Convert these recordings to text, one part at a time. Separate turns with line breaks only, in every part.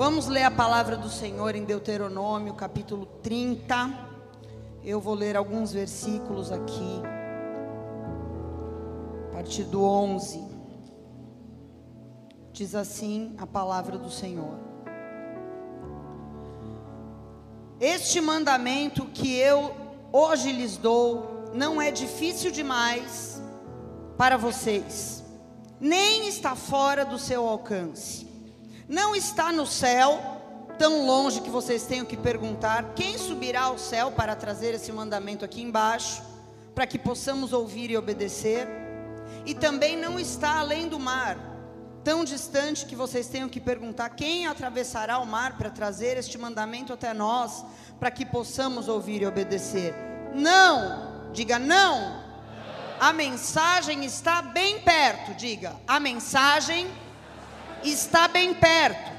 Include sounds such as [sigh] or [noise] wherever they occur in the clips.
Vamos ler a palavra do Senhor em Deuteronômio, capítulo 30. Eu vou ler alguns versículos aqui. A partir do 11. Diz assim a palavra do Senhor. Este mandamento que eu hoje lhes dou não é difícil demais para vocês, nem está fora do seu alcance. Não está no céu, tão longe que vocês tenham que perguntar: quem subirá ao céu para trazer esse mandamento aqui embaixo, para que possamos ouvir e obedecer? E também não está além do mar, tão distante que vocês tenham que perguntar: quem atravessará o mar para trazer este mandamento até nós, para que possamos ouvir e obedecer? Não, diga não. A mensagem está bem perto, diga. A mensagem está bem perto.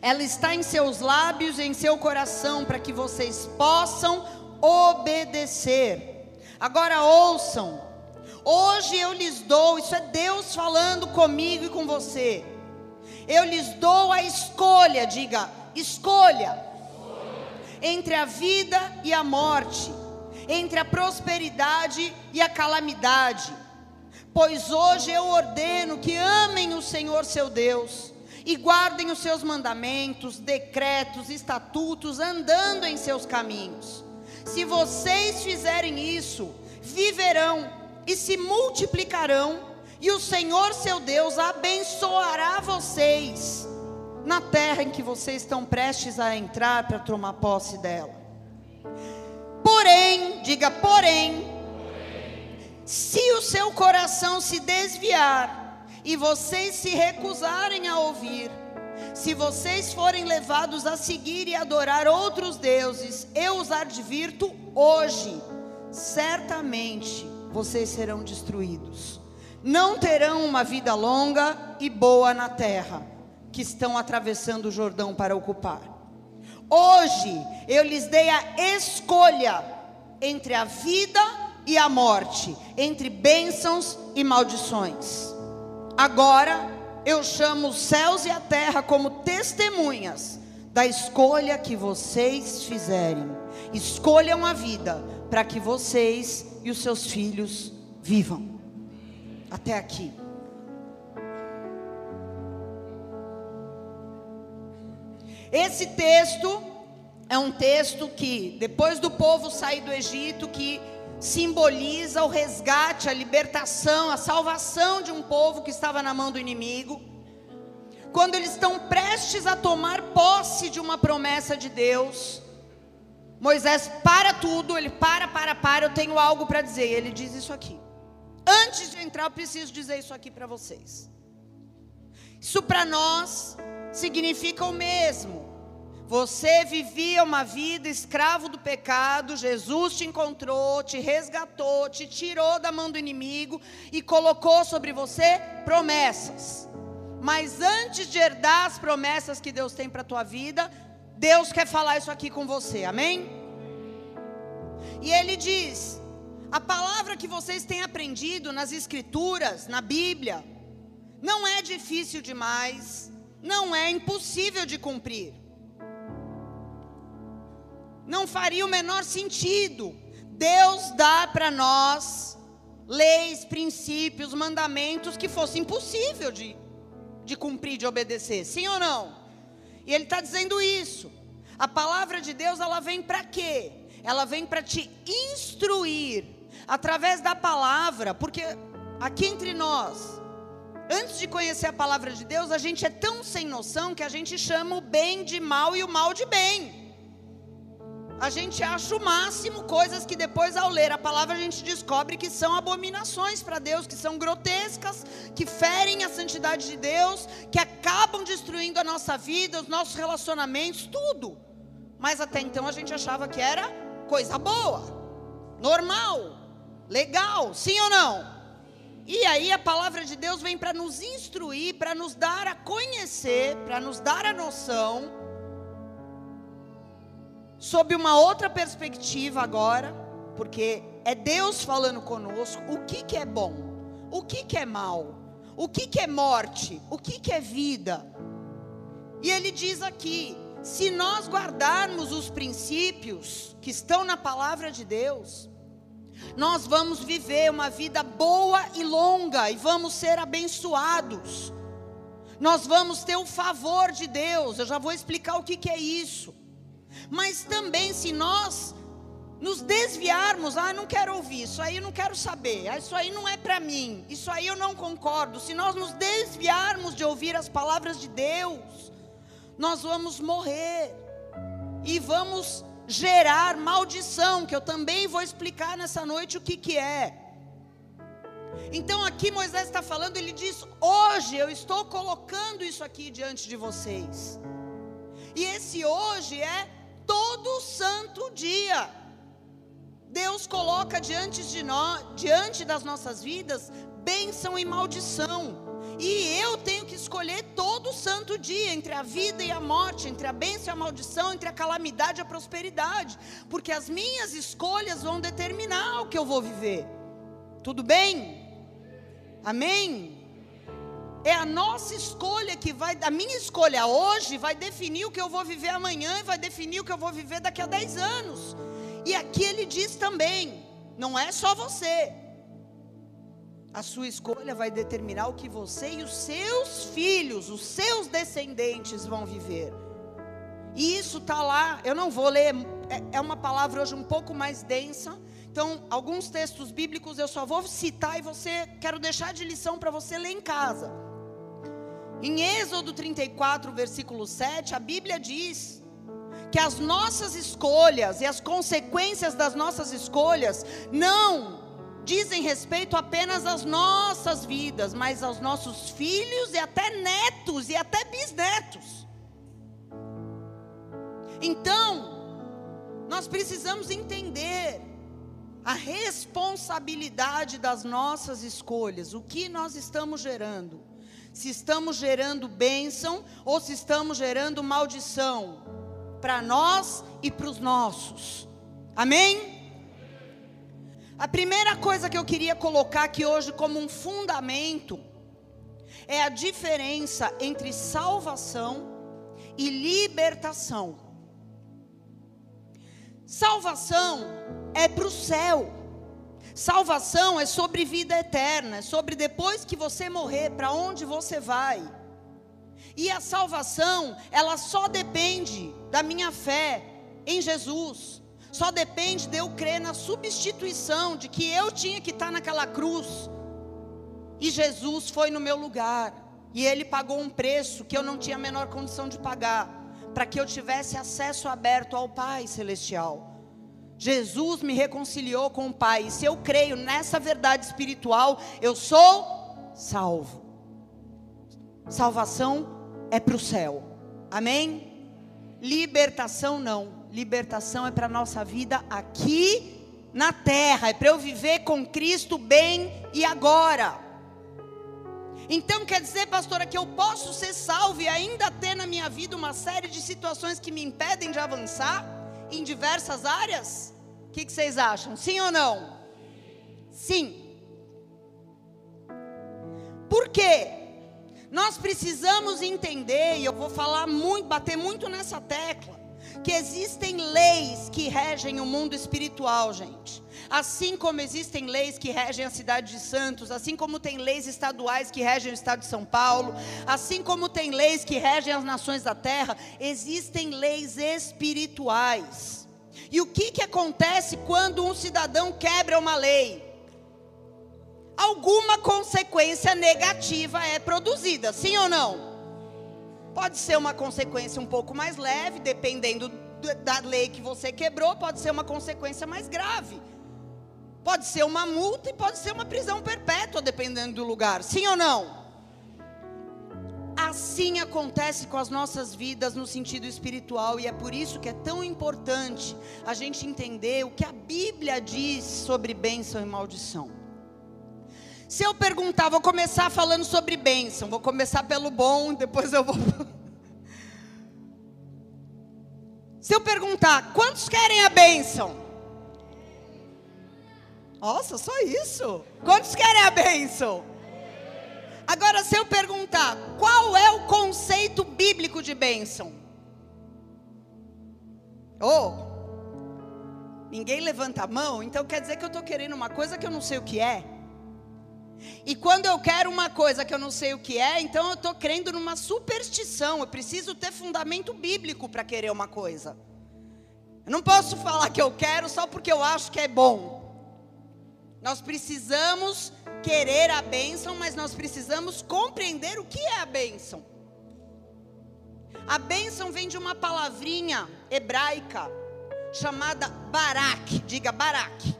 Ela está em seus lábios em seu coração para que vocês possam obedecer. Agora ouçam. Hoje eu lhes dou, isso é Deus falando comigo e com você. Eu lhes dou a escolha, diga, escolha, entre a vida e a morte entre a prosperidade e a calamidade. Pois hoje eu ordeno que amem o Senhor seu Deus e guardem os seus mandamentos, decretos, estatutos, andando em seus caminhos. Se vocês fizerem isso, viverão e se multiplicarão, e o Senhor seu Deus abençoará vocês na terra em que vocês estão prestes a entrar para tomar posse dela. Porém, diga porém, se o seu coração se desviar e vocês se recusarem a ouvir, se vocês forem levados a seguir e adorar outros deuses, eu os advirto hoje, certamente vocês serão destruídos. Não terão uma vida longa e boa na terra que estão atravessando o Jordão para ocupar. Hoje eu lhes dei a escolha entre a vida e a morte, entre bênçãos e maldições. Agora eu chamo os céus e a terra como testemunhas da escolha que vocês fizerem. Escolham a vida para que vocês e os seus filhos vivam. Até aqui. Esse texto é um texto que, depois do povo sair do Egito, que simboliza o resgate, a libertação, a salvação de um povo que estava na mão do inimigo. Quando eles estão prestes a tomar posse de uma promessa de Deus, Moisés para tudo, ele para, para, para, eu tenho algo para dizer. Ele diz isso aqui. Antes de entrar, eu preciso dizer isso aqui para vocês. Isso para nós significa o mesmo. Você vivia uma vida escravo do pecado, Jesus te encontrou, te resgatou, te tirou da mão do inimigo e colocou sobre você promessas. Mas antes de herdar as promessas que Deus tem para a tua vida, Deus quer falar isso aqui com você, amém? E Ele diz: a palavra que vocês têm aprendido nas Escrituras, na Bíblia, não é difícil demais, não é impossível de cumprir. Não faria o menor sentido. Deus dá para nós leis, princípios, mandamentos que fosse impossível de, de cumprir, de obedecer. Sim ou não? E Ele está dizendo isso. A palavra de Deus, ela vem para quê? Ela vem para te instruir através da palavra, porque aqui entre nós, Antes de conhecer a palavra de Deus, a gente é tão sem noção que a gente chama o bem de mal e o mal de bem. A gente acha o máximo coisas que depois, ao ler a palavra, a gente descobre que são abominações para Deus, que são grotescas, que ferem a santidade de Deus, que acabam destruindo a nossa vida, os nossos relacionamentos, tudo. Mas até então a gente achava que era coisa boa, normal, legal, sim ou não? E aí a palavra de Deus vem para nos instruir, para nos dar a conhecer, para nos dar a noção, sob uma outra perspectiva agora, porque é Deus falando conosco, o que, que é bom, o que, que é mal, o que, que é morte, o que, que é vida. E ele diz aqui: se nós guardarmos os princípios que estão na palavra de Deus, nós vamos viver uma vida boa e longa e vamos ser abençoados. Nós vamos ter o favor de Deus. Eu já vou explicar o que, que é isso. Mas também, se nós nos desviarmos, ah, não quero ouvir, isso aí eu não quero saber, ah, isso aí não é para mim, isso aí eu não concordo. Se nós nos desviarmos de ouvir as palavras de Deus, nós vamos morrer e vamos gerar maldição, que eu também vou explicar nessa noite o que, que é. Então aqui Moisés está falando, ele diz: hoje eu estou colocando isso aqui diante de vocês. E esse hoje é todo santo dia. Deus coloca diante de nós, diante das nossas vidas, bênção e maldição. E eu tenho que escolher todo santo dia entre a vida e a morte, entre a bênção e a maldição, entre a calamidade e a prosperidade, porque as minhas escolhas vão determinar o que eu vou viver. Tudo bem? Amém? É a nossa escolha que vai, a minha escolha hoje vai definir o que eu vou viver amanhã e vai definir o que eu vou viver daqui a 10 anos. E aqui ele diz também: não é só você, a sua escolha vai determinar o que você e os seus filhos, os seus descendentes vão viver. E isso está lá, eu não vou ler, é, é uma palavra hoje um pouco mais densa. Então, alguns textos bíblicos eu só vou citar e você quero deixar de lição para você ler em casa. Em Êxodo 34, versículo 7, a Bíblia diz que as nossas escolhas e as consequências das nossas escolhas não dizem respeito apenas às nossas vidas, mas aos nossos filhos e até netos e até bisnetos. Então, nós precisamos entender a responsabilidade das nossas escolhas, o que nós estamos gerando. Se estamos gerando bênção ou se estamos gerando maldição para nós e para os nossos. Amém? A primeira coisa que eu queria colocar aqui hoje como um fundamento é a diferença entre salvação e libertação. Salvação é para o céu. Salvação é sobre vida eterna, é sobre depois que você morrer, para onde você vai. E a salvação, ela só depende da minha fé em Jesus só depende de eu crer na substituição, de que eu tinha que estar naquela cruz. E Jesus foi no meu lugar. E ele pagou um preço que eu não tinha a menor condição de pagar, para que eu tivesse acesso aberto ao Pai Celestial. Jesus me reconciliou com o Pai. E se eu creio nessa verdade espiritual, eu sou salvo. Salvação é para o céu. Amém? Libertação não libertação é para a nossa vida aqui na terra, é para eu viver com Cristo bem e agora. Então quer dizer, pastora, que eu posso ser salvo e ainda ter na minha vida uma série de situações que me impedem de avançar em diversas áreas? Que, que vocês acham? Sim ou não? Sim. Por quê? Nós precisamos entender, e eu vou falar muito, bater muito nessa tecla que existem leis que regem o mundo espiritual, gente. Assim como existem leis que regem a cidade de Santos, assim como tem leis estaduais que regem o estado de São Paulo, assim como tem leis que regem as nações da terra, existem leis espirituais. E o que, que acontece quando um cidadão quebra uma lei? Alguma consequência negativa é produzida, sim ou não? Pode ser uma consequência um pouco mais leve, dependendo da lei que você quebrou, pode ser uma consequência mais grave. Pode ser uma multa e pode ser uma prisão perpétua, dependendo do lugar. Sim ou não? Assim acontece com as nossas vidas no sentido espiritual, e é por isso que é tão importante a gente entender o que a Bíblia diz sobre bênção e maldição. Se eu perguntar, vou começar falando sobre bênção, vou começar pelo bom, [laughs] depois eu vou. Se eu perguntar, quantos querem a bênção? Nossa, só isso. Quantos querem a bênção? Agora, se eu perguntar, qual é o conceito bíblico de bênção? Oh, ninguém levanta a mão, então quer dizer que eu estou querendo uma coisa que eu não sei o que é. E quando eu quero uma coisa que eu não sei o que é, então eu estou crendo numa superstição. Eu preciso ter fundamento bíblico para querer uma coisa. Eu não posso falar que eu quero só porque eu acho que é bom. Nós precisamos querer a bênção, mas nós precisamos compreender o que é a bênção. A bênção vem de uma palavrinha hebraica chamada barak. Diga barak.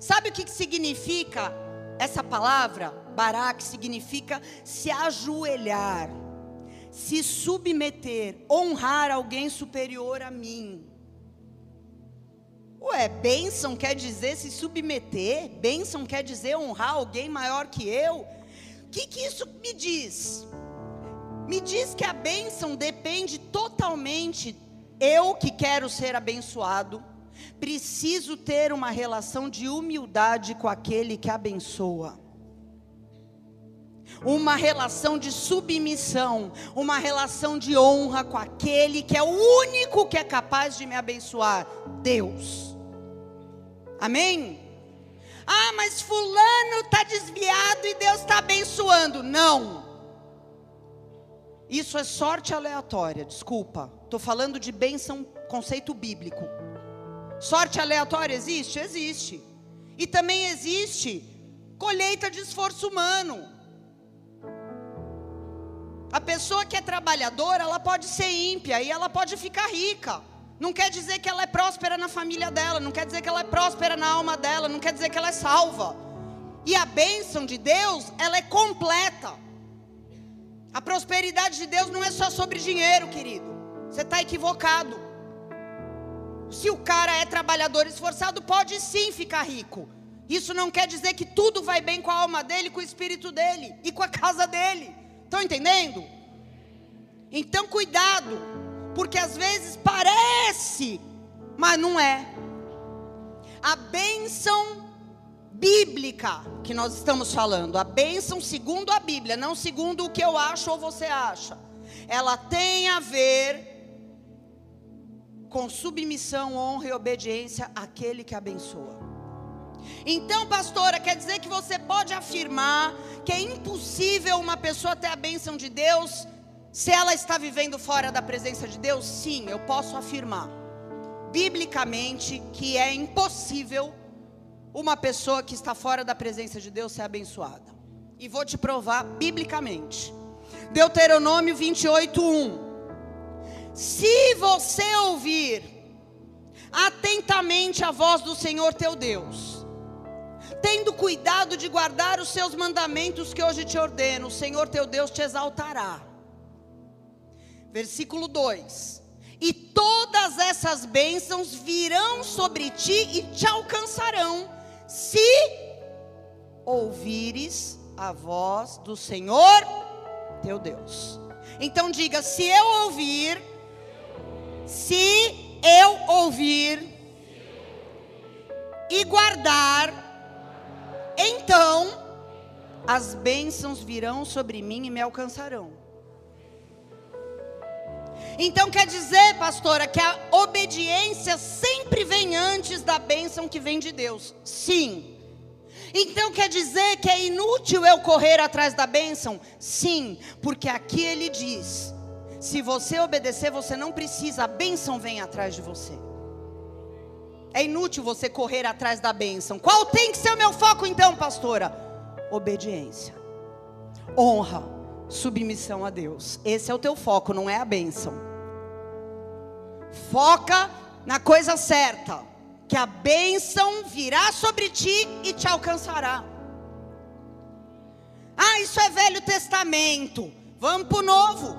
Sabe o que significa essa palavra? Barak significa se ajoelhar, se submeter, honrar alguém superior a mim. Ué, bênção quer dizer se submeter? Bênção quer dizer honrar alguém maior que eu? O que, que isso me diz? Me diz que a bênção depende totalmente. Eu que quero ser abençoado, preciso ter uma relação de humildade com aquele que abençoa. Uma relação de submissão, uma relação de honra com aquele que é o único que é capaz de me abençoar, Deus. Amém? Ah, mas fulano está desviado e Deus está abençoando. Não. Isso é sorte aleatória, desculpa. Estou falando de bênção, conceito bíblico. Sorte aleatória existe? Existe. E também existe colheita de esforço humano. A pessoa que é trabalhadora, ela pode ser ímpia e ela pode ficar rica. Não quer dizer que ela é próspera na família dela, não quer dizer que ela é próspera na alma dela, não quer dizer que ela é salva. E a bênção de Deus, ela é completa. A prosperidade de Deus não é só sobre dinheiro, querido. Você está equivocado. Se o cara é trabalhador esforçado, pode sim ficar rico. Isso não quer dizer que tudo vai bem com a alma dele, com o espírito dele e com a casa dele. Estão entendendo? Então, cuidado porque às vezes parece, mas não é. A bênção bíblica que nós estamos falando, a bênção segundo a Bíblia, não segundo o que eu acho ou você acha, ela tem a ver com submissão, honra e obediência àquele que abençoa. Então, pastora, quer dizer que você pode afirmar que é impossível uma pessoa ter a bênção de Deus se ela está vivendo fora da presença de Deus, sim, eu posso afirmar, biblicamente, que é impossível uma pessoa que está fora da presença de Deus ser abençoada. E vou te provar biblicamente. Deuteronômio 28, 1. Se você ouvir atentamente a voz do Senhor teu Deus, tendo cuidado de guardar os seus mandamentos que hoje te ordeno, o Senhor teu Deus te exaltará Versículo 2: E todas essas bênçãos virão sobre ti e te alcançarão, se ouvires a voz do Senhor teu Deus. Então diga: se eu ouvir, se eu ouvir e guardar, então as bênçãos virão sobre mim e me alcançarão. Então quer dizer, pastora, que a obediência sempre vem antes da bênção que vem de Deus. Sim. Então quer dizer que é inútil eu correr atrás da bênção? Sim, porque aqui ele diz: se você obedecer, você não precisa, a bênção vem atrás de você. É inútil você correr atrás da bênção. Qual tem que ser o meu foco então, pastora? Obediência, honra, submissão a Deus. Esse é o teu foco, não é a bênção. Foca na coisa certa, que a bênção virá sobre ti e te alcançará. Ah, isso é Velho Testamento. Vamos para o Novo.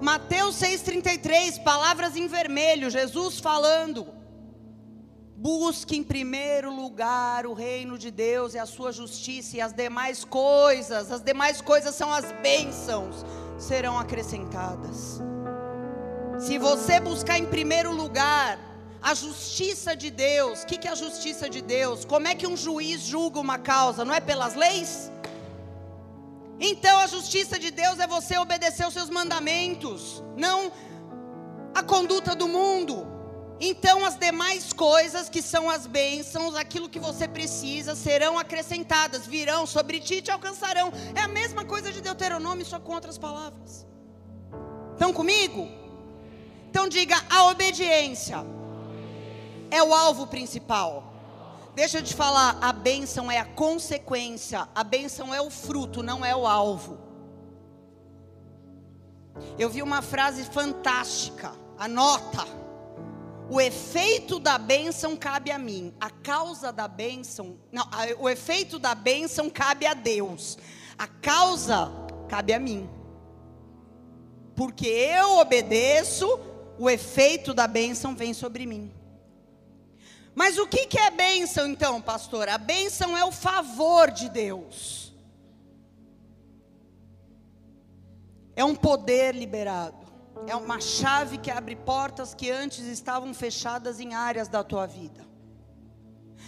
Mateus 6,33, palavras em vermelho, Jesus falando. Busque em primeiro lugar o reino de Deus e a sua justiça, e as demais coisas, as demais coisas são as bênçãos, serão acrescentadas. Se você buscar em primeiro lugar a justiça de Deus, o que, que é a justiça de Deus? Como é que um juiz julga uma causa? Não é pelas leis? Então a justiça de Deus é você obedecer os seus mandamentos, não a conduta do mundo. Então as demais coisas que são as bênçãos, aquilo que você precisa, serão acrescentadas, virão sobre ti e te alcançarão. É a mesma coisa de Deuteronômio, só com outras palavras. Estão comigo? Então diga: a obediência é o alvo principal. Deixa eu te falar, a bênção é a consequência, a bênção é o fruto, não é o alvo. Eu vi uma frase fantástica, anota. O efeito da bênção cabe a mim, a causa da bênção, não, o efeito da bênção cabe a Deus, a causa cabe a mim. Porque eu obedeço, o efeito da bênção vem sobre mim. Mas o que, que é bênção então, pastor? A bênção é o favor de Deus. É um poder liberado. É uma chave que abre portas que antes estavam fechadas em áreas da tua vida.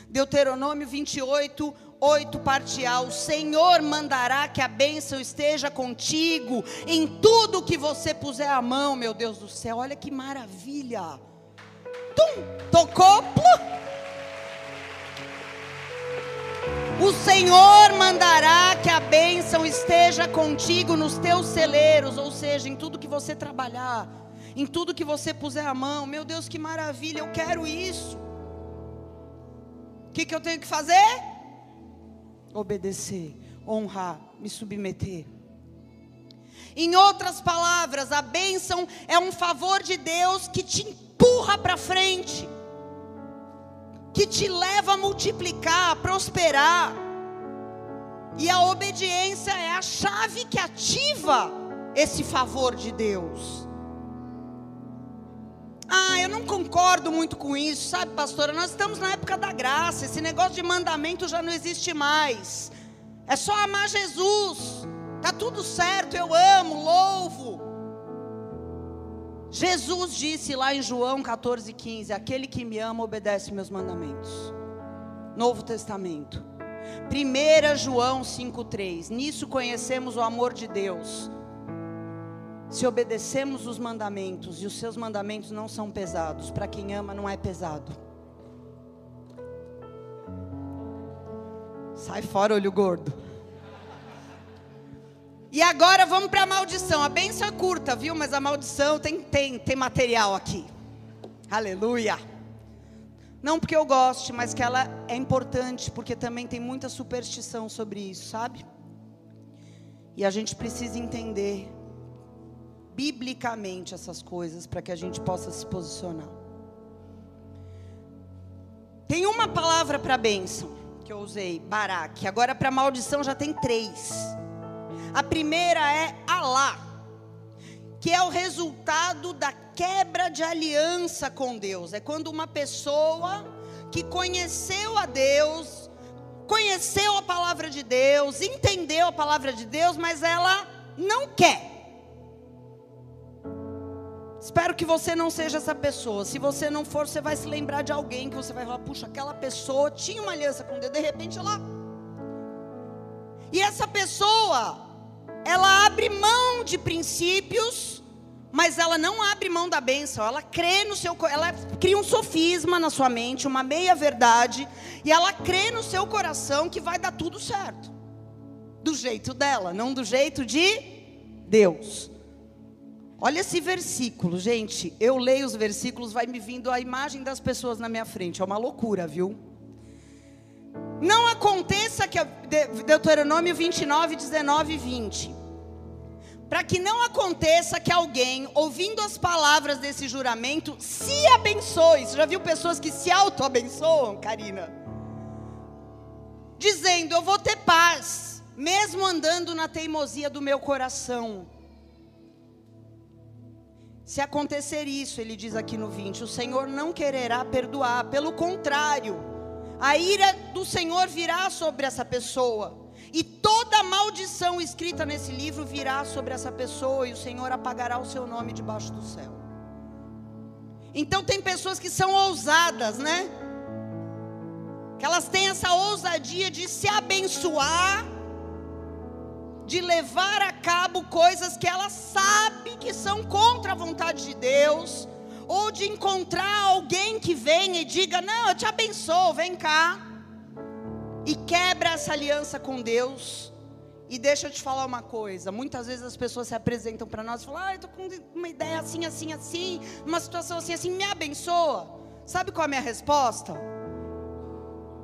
Deuteronômio 28, 8, parte A. O Senhor mandará que a bênção esteja contigo em tudo que você puser a mão, meu Deus do céu. Olha que maravilha. Tum, tocou, plum. O Senhor mandará que a bênção esteja contigo nos teus celeiros, ou seja, em tudo que você trabalhar, em tudo que você puser a mão. Meu Deus, que maravilha, eu quero isso. O que, que eu tenho que fazer? Obedecer, honrar, me submeter. Em outras palavras, a bênção é um favor de Deus que te empurra para frente que te leva a multiplicar, a prosperar. E a obediência é a chave que ativa esse favor de Deus. Ah, eu não concordo muito com isso, sabe, pastora? Nós estamos na época da graça, esse negócio de mandamento já não existe mais. É só amar Jesus. Tá tudo certo, eu amo, louvo. Jesus disse lá em João 14,15: Aquele que me ama obedece meus mandamentos. Novo Testamento. 1 João 5,3: Nisso conhecemos o amor de Deus. Se obedecemos os mandamentos, e os seus mandamentos não são pesados, para quem ama não é pesado. Sai fora, olho gordo. E agora vamos para a maldição. A benção é curta, viu? Mas a maldição tem, tem, tem material aqui. Aleluia. Não porque eu goste, mas que ela é importante, porque também tem muita superstição sobre isso, sabe? E a gente precisa entender biblicamente essas coisas para que a gente possa se posicionar. Tem uma palavra para bênção que eu usei, baraque. Agora para maldição já tem três. A primeira é Alá, que é o resultado da quebra de aliança com Deus. É quando uma pessoa que conheceu a Deus, conheceu a palavra de Deus, entendeu a palavra de Deus, mas ela não quer. Espero que você não seja essa pessoa. Se você não for, você vai se lembrar de alguém que você vai falar: puxa, aquela pessoa tinha uma aliança com Deus, de repente ela. E essa pessoa ela abre mão de princípios, mas ela não abre mão da bênção. Ela crê no seu, ela cria um sofisma na sua mente, uma meia verdade, e ela crê no seu coração que vai dar tudo certo, do jeito dela, não do jeito de Deus. Olha esse versículo, gente. Eu leio os versículos, vai me vindo a imagem das pessoas na minha frente. É uma loucura, viu? Não aconteça que Deuteronômio 29, 19 e 20. Para que não aconteça que alguém, ouvindo as palavras desse juramento, se abençoe. Você já viu pessoas que se auto-abençoam, Karina? Dizendo: Eu vou ter paz, mesmo andando na teimosia do meu coração. Se acontecer isso, ele diz aqui no 20, o Senhor não quererá perdoar, pelo contrário, a ira do Senhor virá sobre essa pessoa e toda maldição escrita nesse livro virá sobre essa pessoa, e o Senhor apagará o seu nome debaixo do céu. Então, tem pessoas que são ousadas, né? Que elas têm essa ousadia de se abençoar de levar a cabo coisas que ela sabe que são contra a vontade de Deus, ou de encontrar alguém que venha e diga: Não, eu te abençoo, vem cá, e quebra essa aliança com Deus. E deixa eu te falar uma coisa: muitas vezes as pessoas se apresentam para nós e falam, ah, eu estou com uma ideia assim, assim, assim, uma situação assim, assim, me abençoa. Sabe qual é a minha resposta?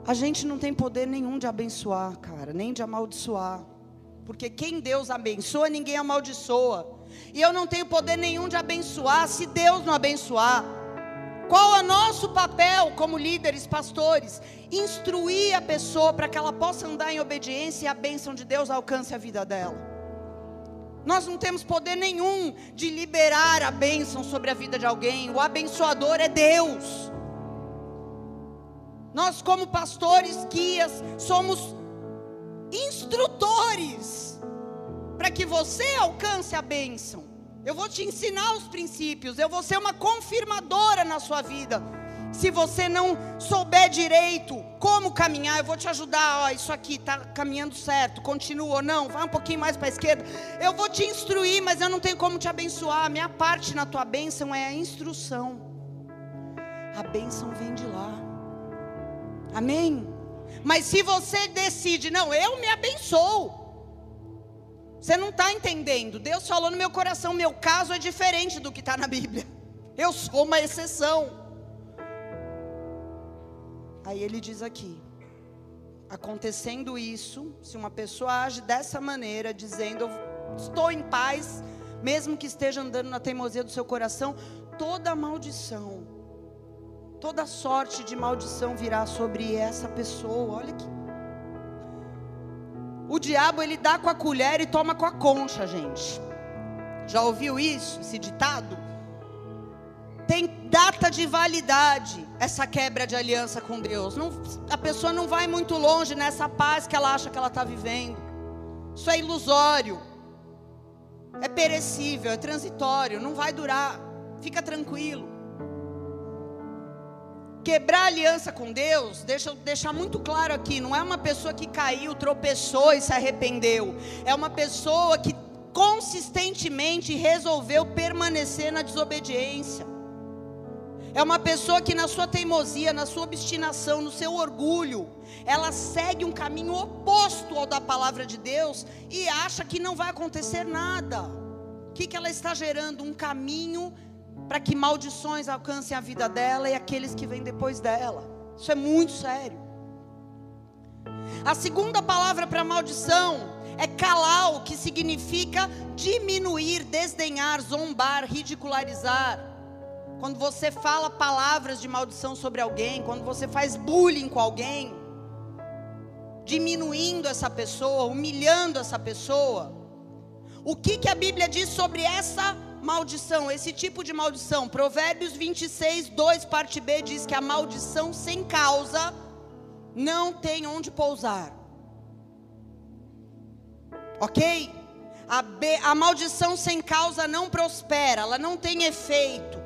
A gente não tem poder nenhum de abençoar, cara, nem de amaldiçoar. Porque quem Deus abençoa, ninguém amaldiçoa. E eu não tenho poder nenhum de abençoar se Deus não abençoar. Qual é o nosso papel como líderes, pastores? Instruir a pessoa para que ela possa andar em obediência e a bênção de Deus alcance a vida dela. Nós não temos poder nenhum de liberar a bênção sobre a vida de alguém. O abençoador é Deus. Nós, como pastores, guias, somos instrutores para que você alcance a bênção. Eu vou te ensinar os princípios, eu vou ser uma confirmadora na sua vida. Se você não souber direito como caminhar, eu vou te ajudar. Ó, isso aqui está caminhando certo, continua ou não, vai um pouquinho mais para a esquerda. Eu vou te instruir, mas eu não tenho como te abençoar. A minha parte na tua bênção é a instrução. A bênção vem de lá. Amém? Mas se você decide, não, eu me abençoo. Você não está entendendo. Deus falou no meu coração, meu caso é diferente do que está na Bíblia. Eu sou uma exceção. Aí ele diz aqui: acontecendo isso, se uma pessoa age dessa maneira, dizendo, estou em paz, mesmo que esteja andando na teimosia do seu coração, toda maldição, toda sorte de maldição virá sobre essa pessoa. Olha que o diabo ele dá com a colher e toma com a concha, gente. Já ouviu isso, esse ditado? Tem data de validade essa quebra de aliança com Deus. Não, a pessoa não vai muito longe nessa paz que ela acha que ela está vivendo. Isso é ilusório, é perecível, é transitório, não vai durar. Fica tranquilo. Quebrar aliança com Deus, deixa eu deixar muito claro aqui, não é uma pessoa que caiu, tropeçou e se arrependeu. É uma pessoa que consistentemente resolveu permanecer na desobediência. É uma pessoa que na sua teimosia, na sua obstinação, no seu orgulho, ela segue um caminho oposto ao da palavra de Deus e acha que não vai acontecer nada. O que, que ela está gerando? Um caminho para que maldições alcancem a vida dela e aqueles que vêm depois dela. Isso é muito sério. A segunda palavra para maldição é calau, que significa diminuir, desdenhar, zombar, ridicularizar. Quando você fala palavras de maldição sobre alguém, quando você faz bullying com alguém, diminuindo essa pessoa, humilhando essa pessoa. O que, que a Bíblia diz sobre essa maldição, esse tipo de maldição. Provérbios 26, 2, parte B diz que a maldição sem causa não tem onde pousar. Ok? A, B, a maldição sem causa não prospera, ela não tem efeito.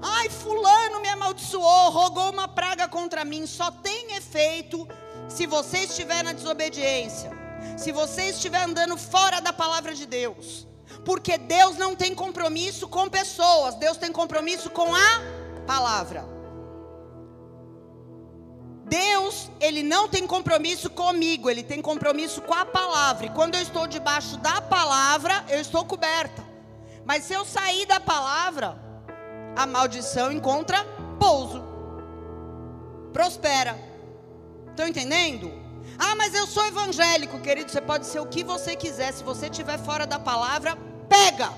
Ai, Fulano me amaldiçoou, rogou uma praga contra mim. Só tem efeito se você estiver na desobediência, se você estiver andando fora da palavra de Deus. Porque Deus não tem compromisso com pessoas, Deus tem compromisso com a palavra. Deus, ele não tem compromisso comigo, ele tem compromisso com a palavra. E quando eu estou debaixo da palavra, eu estou coberta. Mas se eu sair da palavra, a maldição encontra pouso. Prospera. Estão entendendo? Ah, mas eu sou evangélico, querido. Você pode ser o que você quiser. Se você estiver fora da palavra, pega.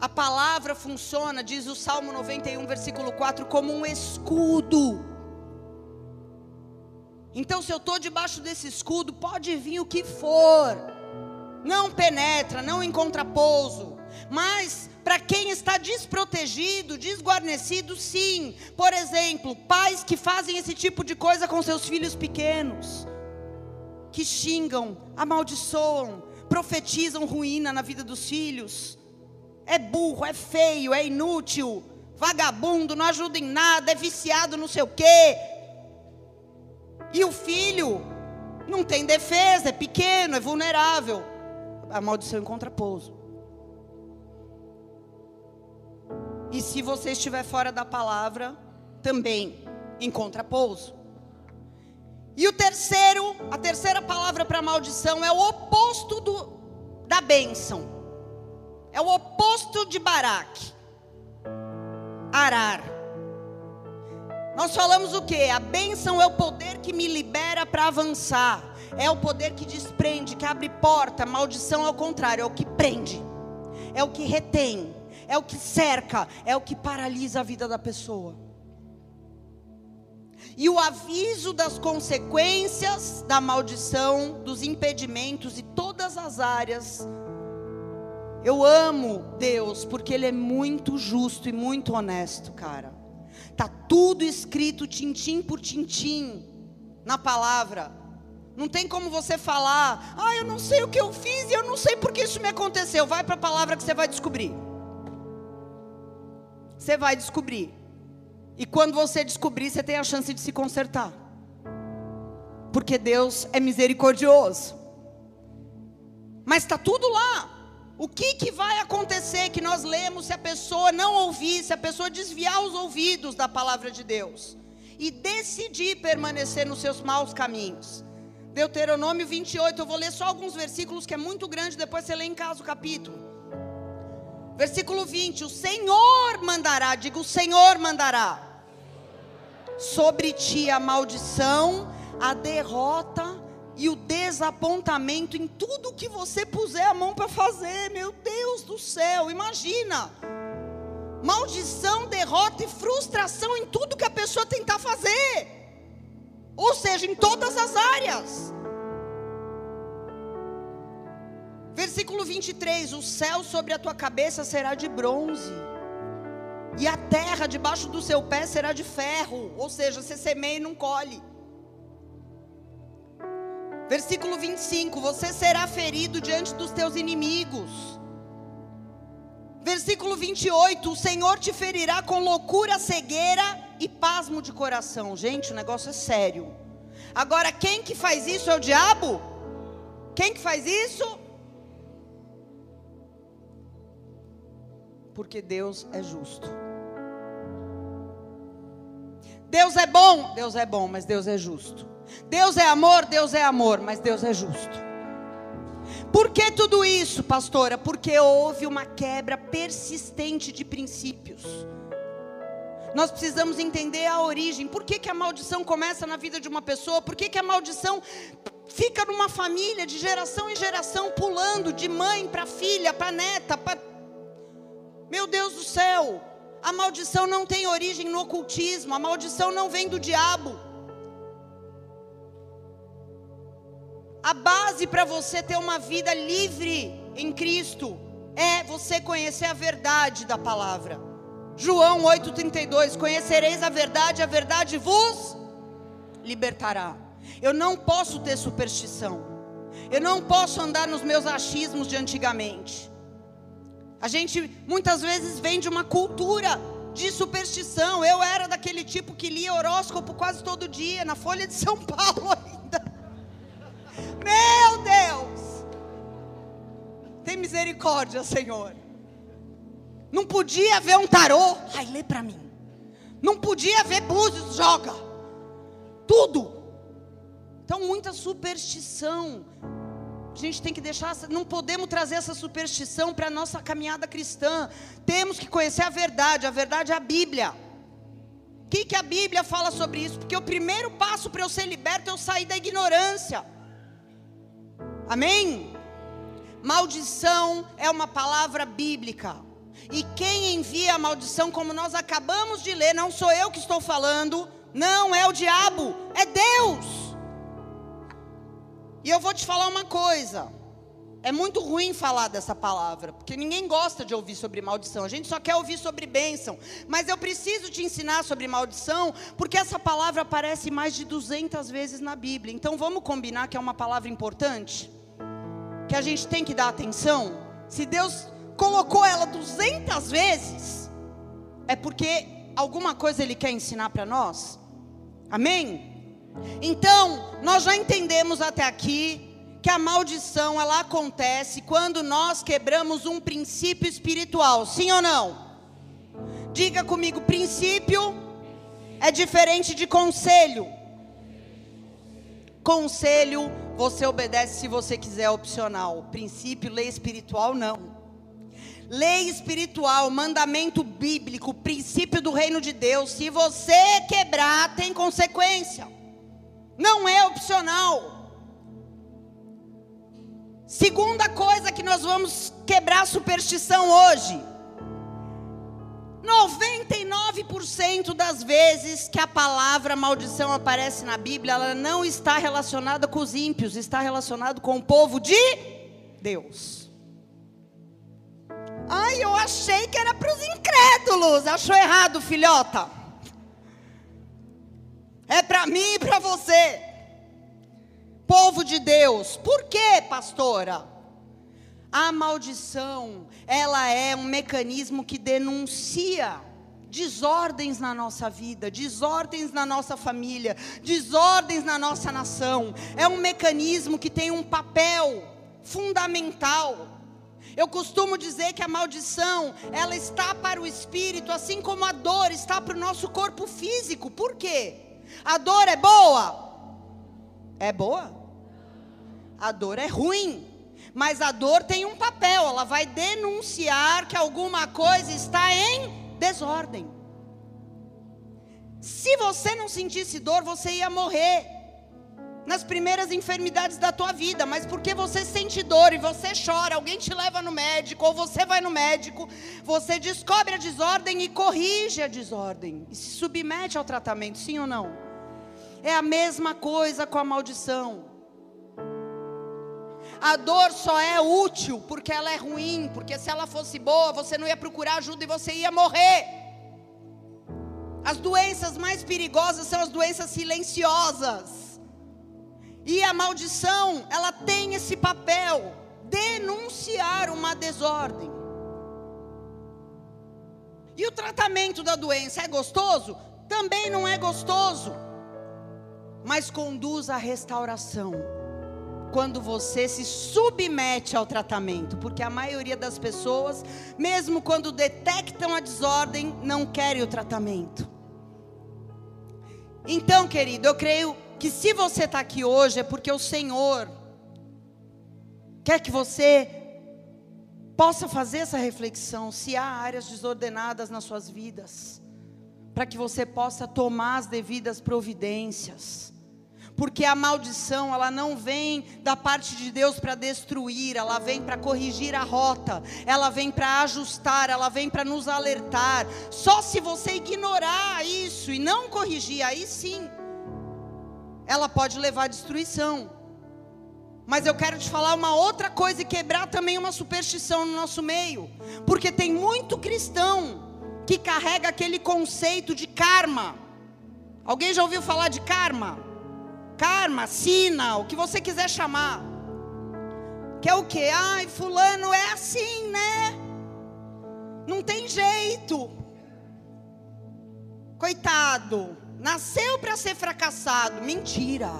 A palavra funciona, diz o Salmo 91, versículo 4, como um escudo. Então, se eu estou debaixo desse escudo, pode vir o que for, não penetra, não encontra pouso. Mas, para quem está desprotegido, desguarnecido, sim. Por exemplo, pais que fazem esse tipo de coisa com seus filhos pequenos que xingam, amaldiçoam, profetizam ruína na vida dos filhos. É burro, é feio, é inútil, vagabundo, não ajuda em nada, é viciado não sei o quê. E o filho não tem defesa, é pequeno, é vulnerável. A maldição encontra pouso. E se você estiver fora da palavra, também encontra pouso. E o terceiro, a terceira palavra para maldição é o oposto do, da bênção. É o oposto de Baraque. Arar. Nós falamos o que? A bênção é o poder que me libera para avançar. É o poder que desprende, que abre porta. Maldição é o contrário, é o que prende. É o que retém. É o que cerca. É o que paralisa a vida da pessoa. E o aviso das consequências da maldição, dos impedimentos e todas as áreas. Eu amo Deus porque Ele é muito justo e muito honesto, cara. Tá tudo escrito tintim por tintim na palavra. Não tem como você falar, ah, eu não sei o que eu fiz e eu não sei porque isso me aconteceu. Vai para a palavra que você vai descobrir. Você vai descobrir. E quando você descobrir, você tem a chance de se consertar. Porque Deus é misericordioso. Mas está tudo lá. O que, que vai acontecer que nós lemos se a pessoa não ouvir, se a pessoa desviar os ouvidos da palavra de Deus e decidir permanecer nos seus maus caminhos? Deuteronômio 28, eu vou ler só alguns versículos que é muito grande, depois você lê em casa o capítulo. Versículo 20: O Senhor mandará, diga o Senhor mandará sobre ti a maldição, a derrota e o desapontamento em tudo que você puser a mão para fazer. Meu Deus do céu, imagina. Maldição, derrota e frustração em tudo que a pessoa tentar fazer. Ou seja, em todas as áreas. Versículo 23: O céu sobre a tua cabeça será de bronze, e a terra debaixo do seu pé será de ferro. Ou seja, você semeia e não colhe. Versículo 25: Você será ferido diante dos teus inimigos. Versículo 28: O Senhor te ferirá com loucura, cegueira e pasmo de coração. Gente, o negócio é sério. Agora, quem que faz isso é o diabo? Quem que faz isso? Porque Deus é justo. Deus é bom, Deus é bom, mas Deus é justo. Deus é amor, Deus é amor, mas Deus é justo. Por que tudo isso, pastora? Porque houve uma quebra persistente de princípios. Nós precisamos entender a origem. Por que, que a maldição começa na vida de uma pessoa? Por que, que a maldição fica numa família de geração em geração, pulando de mãe para filha, para neta, para meu Deus do céu, a maldição não tem origem no ocultismo, a maldição não vem do diabo. A base para você ter uma vida livre em Cristo é você conhecer a verdade da palavra. João 8,32: Conhecereis a verdade, a verdade vos libertará. Eu não posso ter superstição, eu não posso andar nos meus achismos de antigamente. A gente muitas vezes vem de uma cultura de superstição. Eu era daquele tipo que lia horóscopo quase todo dia, na Folha de São [laughs] Paulo ainda. Meu Deus! Tem misericórdia, Senhor. Não podia ver um tarô. Ai, lê para mim. Não podia ver búzios, joga. Tudo. Então, muita superstição. A gente tem que deixar, não podemos trazer essa superstição para a nossa caminhada cristã. Temos que conhecer a verdade, a verdade é a Bíblia. O que, que a Bíblia fala sobre isso? Porque o primeiro passo para eu ser liberto é eu sair da ignorância. Amém? Maldição é uma palavra bíblica. E quem envia a maldição, como nós acabamos de ler, não sou eu que estou falando, não é o diabo, é Deus. E eu vou te falar uma coisa. É muito ruim falar dessa palavra, porque ninguém gosta de ouvir sobre maldição. A gente só quer ouvir sobre bênção. Mas eu preciso te ensinar sobre maldição, porque essa palavra aparece mais de 200 vezes na Bíblia. Então vamos combinar que é uma palavra importante? Que a gente tem que dar atenção? Se Deus colocou ela 200 vezes, é porque alguma coisa Ele quer ensinar para nós? Amém? Então, nós já entendemos até aqui que a maldição ela acontece quando nós quebramos um princípio espiritual, sim ou não? Diga comigo, princípio é diferente de conselho. Conselho você obedece se você quiser, opcional. Princípio, lei espiritual, não. Lei espiritual, mandamento bíblico, princípio do reino de Deus. Se você quebrar, tem consequência. Não é opcional. Segunda coisa que nós vamos quebrar superstição hoje. 99% das vezes que a palavra maldição aparece na Bíblia, ela não está relacionada com os ímpios, está relacionada com o povo de Deus. Ai, eu achei que era para os incrédulos. Achou errado, filhota. É para mim e para você. Povo de Deus. Por quê, pastora? A maldição, ela é um mecanismo que denuncia desordens na nossa vida, desordens na nossa família, desordens na nossa nação. É um mecanismo que tem um papel fundamental. Eu costumo dizer que a maldição, ela está para o espírito, assim como a dor está para o nosso corpo físico. Por quê? A dor é boa? É boa? A dor é ruim. Mas a dor tem um papel, ela vai denunciar que alguma coisa está em desordem. Se você não sentisse dor, você ia morrer nas primeiras enfermidades da tua vida, mas porque você sente dor e você chora, alguém te leva no médico ou você vai no médico, você descobre a desordem e corrige a desordem e se submete ao tratamento, sim ou não? É a mesma coisa com a maldição. A dor só é útil porque ela é ruim, porque se ela fosse boa, você não ia procurar ajuda e você ia morrer. As doenças mais perigosas são as doenças silenciosas. E a maldição, ela tem esse papel, denunciar uma desordem. E o tratamento da doença é gostoso? Também não é gostoso, mas conduz à restauração quando você se submete ao tratamento, porque a maioria das pessoas, mesmo quando detectam a desordem, não querem o tratamento. Então, querido, eu creio que se você está aqui hoje é porque o Senhor quer que você possa fazer essa reflexão, se há áreas desordenadas nas suas vidas, para que você possa tomar as devidas providências porque a maldição, ela não vem da parte de Deus para destruir, ela vem para corrigir a rota, ela vem para ajustar, ela vem para nos alertar. Só se você ignorar isso e não corrigir, aí sim, ela pode levar à destruição. Mas eu quero te falar uma outra coisa e quebrar também uma superstição no nosso meio, porque tem muito cristão que carrega aquele conceito de karma. Alguém já ouviu falar de karma? Karma, sina, o que você quiser chamar. Que é o que? Ai, fulano é assim, né? Não tem jeito. Coitado, nasceu para ser fracassado. Mentira.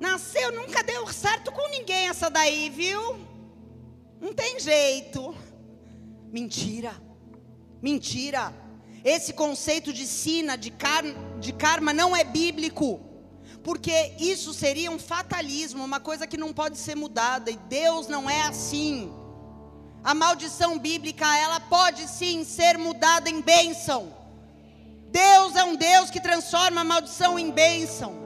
Nasceu, nunca deu certo com ninguém essa daí, viu? Não tem jeito. Mentira. Mentira. Esse conceito de sina, de, car de karma, não é bíblico porque isso seria um fatalismo, uma coisa que não pode ser mudada, e Deus não é assim. A maldição bíblica, ela pode sim ser mudada em bênção. Deus é um Deus que transforma a maldição em bênção.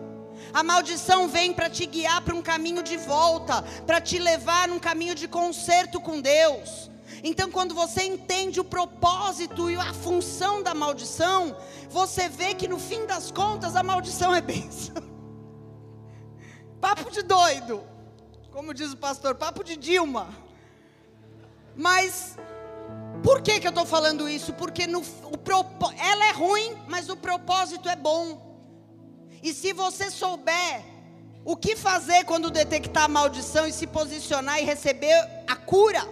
A maldição vem para te guiar para um caminho de volta, para te levar num caminho de conserto com Deus. Então, quando você entende o propósito e a função da maldição, você vê que no fim das contas a maldição é bênção. [laughs] Papo de doido, como diz o pastor, papo de Dilma. Mas por que, que eu estou falando isso? Porque no, o, ela é ruim, mas o propósito é bom. E se você souber o que fazer quando detectar a maldição e se posicionar e receber a cura,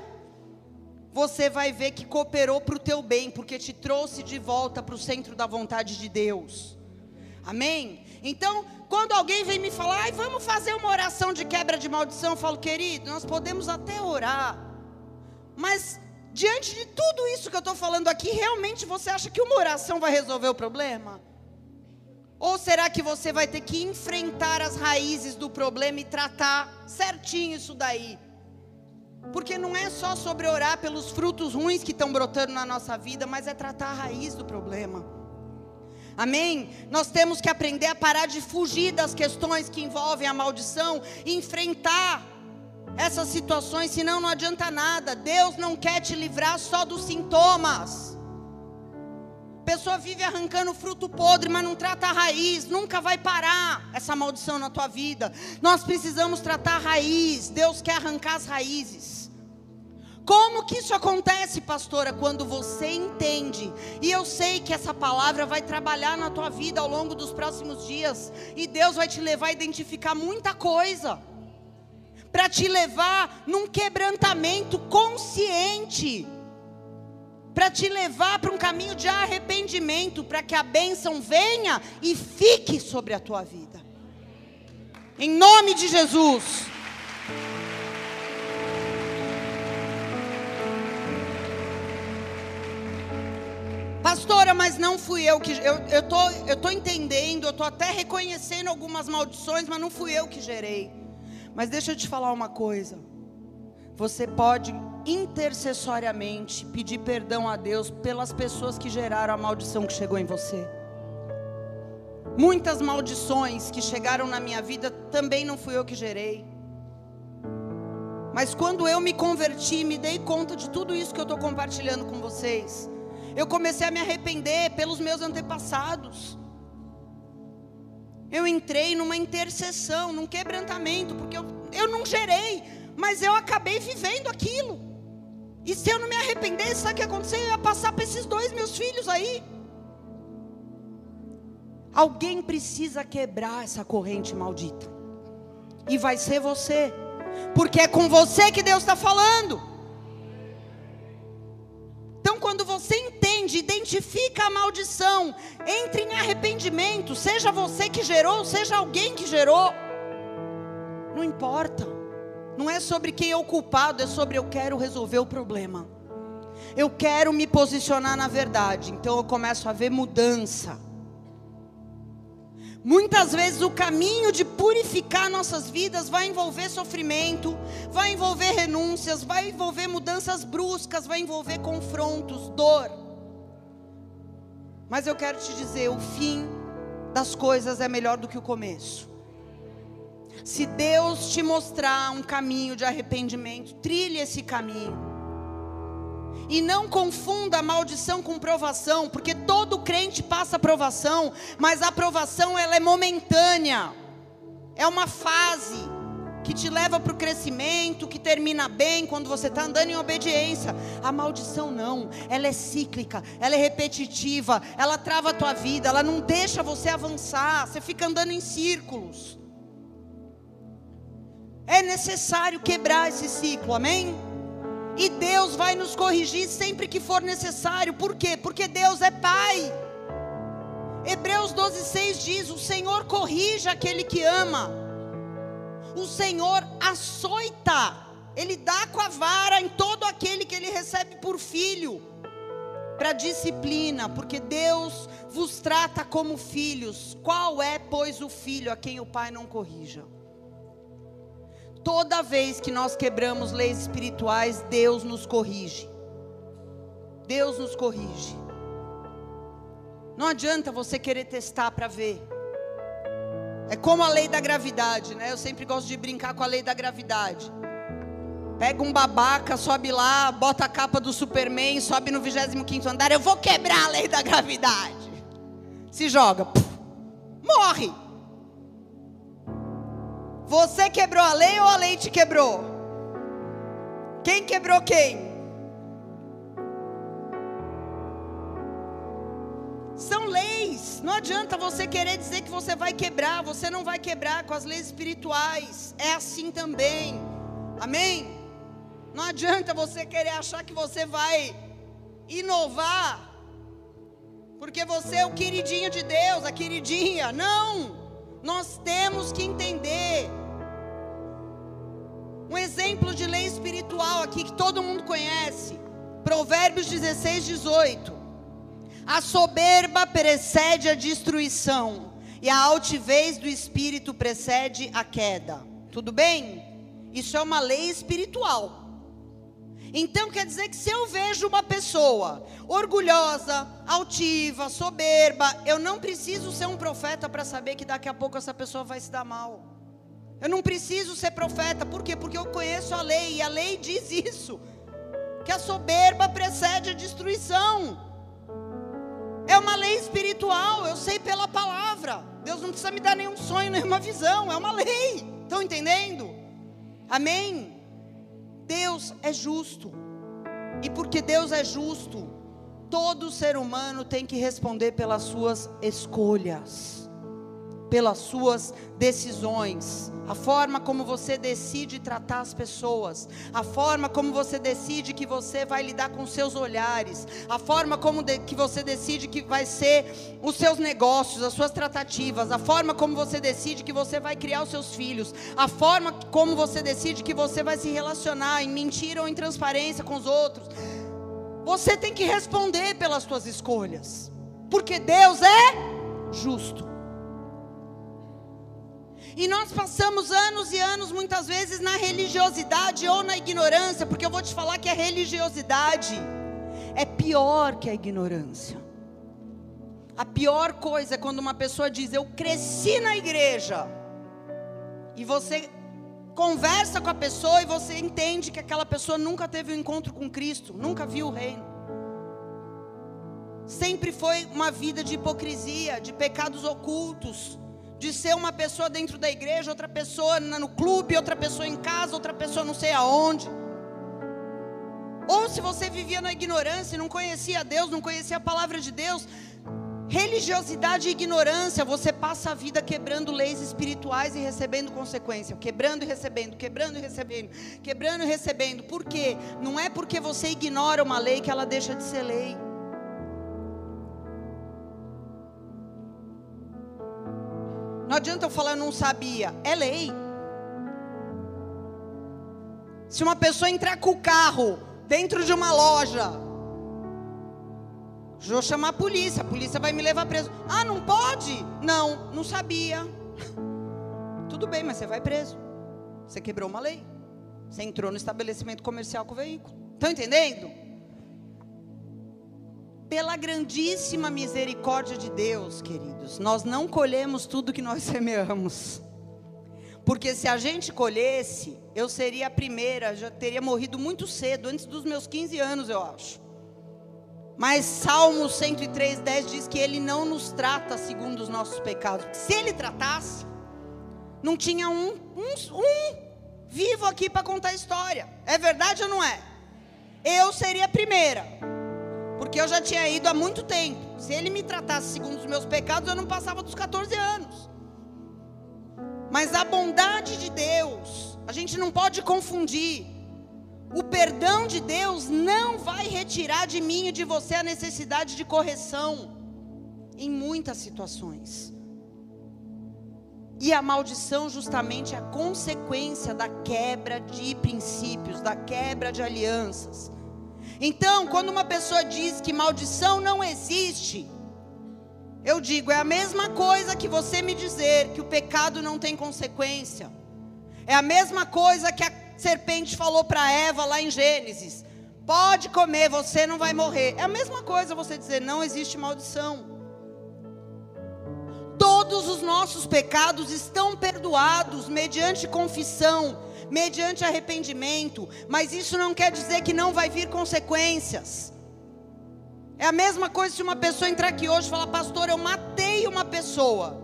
você vai ver que cooperou para o teu bem, porque te trouxe de volta para o centro da vontade de Deus. Amém? Então, quando alguém vem me falar, Ai, vamos fazer uma oração de quebra de maldição, eu falo, querido, nós podemos até orar, mas diante de tudo isso que eu estou falando aqui, realmente você acha que uma oração vai resolver o problema? Ou será que você vai ter que enfrentar as raízes do problema e tratar certinho isso daí? Porque não é só sobre orar pelos frutos ruins que estão brotando na nossa vida, mas é tratar a raiz do problema. Amém? Nós temos que aprender a parar de fugir das questões que envolvem a maldição e enfrentar essas situações, senão não adianta nada. Deus não quer te livrar só dos sintomas. A pessoa vive arrancando fruto podre, mas não trata a raiz, nunca vai parar essa maldição na tua vida. Nós precisamos tratar a raiz. Deus quer arrancar as raízes. Como que isso acontece, pastora? Quando você entende, e eu sei que essa palavra vai trabalhar na tua vida ao longo dos próximos dias, e Deus vai te levar a identificar muita coisa, para te levar num quebrantamento consciente para te levar para um caminho de arrependimento, para que a bênção venha e fique sobre a tua vida. Em nome de Jesus. Pastora, mas não fui eu que. Eu, eu, tô, eu tô entendendo, eu tô até reconhecendo algumas maldições, mas não fui eu que gerei. Mas deixa eu te falar uma coisa. Você pode intercessoriamente pedir perdão a Deus pelas pessoas que geraram a maldição que chegou em você. Muitas maldições que chegaram na minha vida também não fui eu que gerei. Mas quando eu me converti, me dei conta de tudo isso que eu estou compartilhando com vocês. Eu comecei a me arrepender pelos meus antepassados. Eu entrei numa intercessão, num quebrantamento, porque eu, eu não gerei, mas eu acabei vivendo aquilo. E se eu não me arrependesse, sabe o que aconteceu? Eu ia passar para esses dois meus filhos aí. Alguém precisa quebrar essa corrente maldita. E vai ser você. Porque é com você que Deus está falando. Então, quando você entende, identifica a maldição, entre em arrependimento, seja você que gerou, seja alguém que gerou, não importa. Não é sobre quem é o culpado, é sobre eu quero resolver o problema. Eu quero me posicionar na verdade. Então eu começo a ver mudança. Muitas vezes o caminho de purificar nossas vidas vai envolver sofrimento, vai envolver renúncias, vai envolver mudanças bruscas, vai envolver confrontos, dor. Mas eu quero te dizer, o fim das coisas é melhor do que o começo. Se Deus te mostrar um caminho de arrependimento, trilhe esse caminho. E não confunda maldição com provação, porque todo crente passa provação, mas a provação ela é momentânea. É uma fase que te leva para o crescimento, que termina bem quando você está andando em obediência. A maldição não, ela é cíclica, ela é repetitiva, ela trava a tua vida, ela não deixa você avançar, você fica andando em círculos. É necessário quebrar esse ciclo, amém? E Deus vai nos corrigir sempre que for necessário. Por quê? Porque Deus é Pai. Hebreus 12,6 diz: O Senhor corrige aquele que ama, o Senhor açoita, Ele dá com a vara em todo aquele que Ele recebe por filho, para disciplina, porque Deus vos trata como filhos. Qual é, pois, o filho a quem o Pai não corrija? Toda vez que nós quebramos leis espirituais, Deus nos corrige. Deus nos corrige. Não adianta você querer testar para ver. É como a lei da gravidade, né? Eu sempre gosto de brincar com a lei da gravidade. Pega um babaca, sobe lá, bota a capa do Superman, sobe no 25 andar, eu vou quebrar a lei da gravidade. Se joga, puf, morre. Você quebrou a lei ou a lei te quebrou? Quem quebrou quem? São leis. Não adianta você querer dizer que você vai quebrar. Você não vai quebrar com as leis espirituais. É assim também. Amém? Não adianta você querer achar que você vai inovar porque você é o queridinho de Deus, a queridinha. Não! Nós temos que entender. Um exemplo de lei espiritual aqui que todo mundo conhece. Provérbios 16, 18. A soberba precede a destruição, e a altivez do espírito precede a queda. Tudo bem? Isso é uma lei espiritual. Então quer dizer que se eu vejo uma pessoa orgulhosa, altiva, soberba, eu não preciso ser um profeta para saber que daqui a pouco essa pessoa vai se dar mal. Eu não preciso ser profeta, por quê? Porque eu conheço a lei, e a lei diz isso: que a soberba precede a destruição. É uma lei espiritual, eu sei pela palavra. Deus não precisa me dar nenhum sonho, nenhuma visão, é uma lei. Estão entendendo? Amém? Deus é justo. E porque Deus é justo, todo ser humano tem que responder pelas suas escolhas pelas suas decisões, a forma como você decide tratar as pessoas, a forma como você decide que você vai lidar com seus olhares, a forma como de, que você decide que vai ser os seus negócios, as suas tratativas, a forma como você decide que você vai criar os seus filhos, a forma como você decide que você vai se relacionar em mentira ou em transparência com os outros. Você tem que responder pelas suas escolhas, porque Deus é justo. E nós passamos anos e anos, muitas vezes, na religiosidade ou na ignorância, porque eu vou te falar que a religiosidade é pior que a ignorância. A pior coisa é quando uma pessoa diz: Eu cresci na igreja, e você conversa com a pessoa e você entende que aquela pessoa nunca teve um encontro com Cristo, nunca viu o reino. Sempre foi uma vida de hipocrisia, de pecados ocultos de ser uma pessoa dentro da igreja, outra pessoa no clube, outra pessoa em casa, outra pessoa não sei aonde. Ou se você vivia na ignorância, não conhecia Deus, não conhecia a palavra de Deus, religiosidade e ignorância, você passa a vida quebrando leis espirituais e recebendo consequência, quebrando e recebendo, quebrando e recebendo, quebrando e recebendo. Por quê? Não é porque você ignora uma lei que ela deixa de ser lei. Não adianta eu falar eu não sabia. É lei. Se uma pessoa entrar com o carro dentro de uma loja, vou chamar a polícia, a polícia vai me levar preso. Ah, não pode? Não, não sabia. [laughs] Tudo bem, mas você vai preso. Você quebrou uma lei. Você entrou no estabelecimento comercial com o veículo. Estão entendendo? Pela grandíssima misericórdia de Deus, queridos, nós não colhemos tudo que nós [laughs] semeamos. Porque se a gente colhesse, eu seria a primeira, já teria morrido muito cedo, antes dos meus 15 anos, eu acho. Mas Salmo 103, 10 diz que Ele não nos trata segundo os nossos pecados. Se Ele tratasse, não tinha um, um, um vivo aqui para contar a história. É verdade ou não é? Eu seria a primeira. Porque eu já tinha ido há muito tempo. Se ele me tratasse segundo os meus pecados, eu não passava dos 14 anos. Mas a bondade de Deus, a gente não pode confundir. O perdão de Deus não vai retirar de mim e de você a necessidade de correção em muitas situações. E a maldição justamente é a consequência da quebra de princípios, da quebra de alianças. Então, quando uma pessoa diz que maldição não existe, eu digo, é a mesma coisa que você me dizer que o pecado não tem consequência. É a mesma coisa que a serpente falou para Eva lá em Gênesis: pode comer, você não vai morrer. É a mesma coisa você dizer, não existe maldição. Todos os nossos pecados estão perdoados mediante confissão, mediante arrependimento, mas isso não quer dizer que não vai vir consequências. É a mesma coisa se uma pessoa entrar aqui hoje e falar, pastor, eu matei uma pessoa,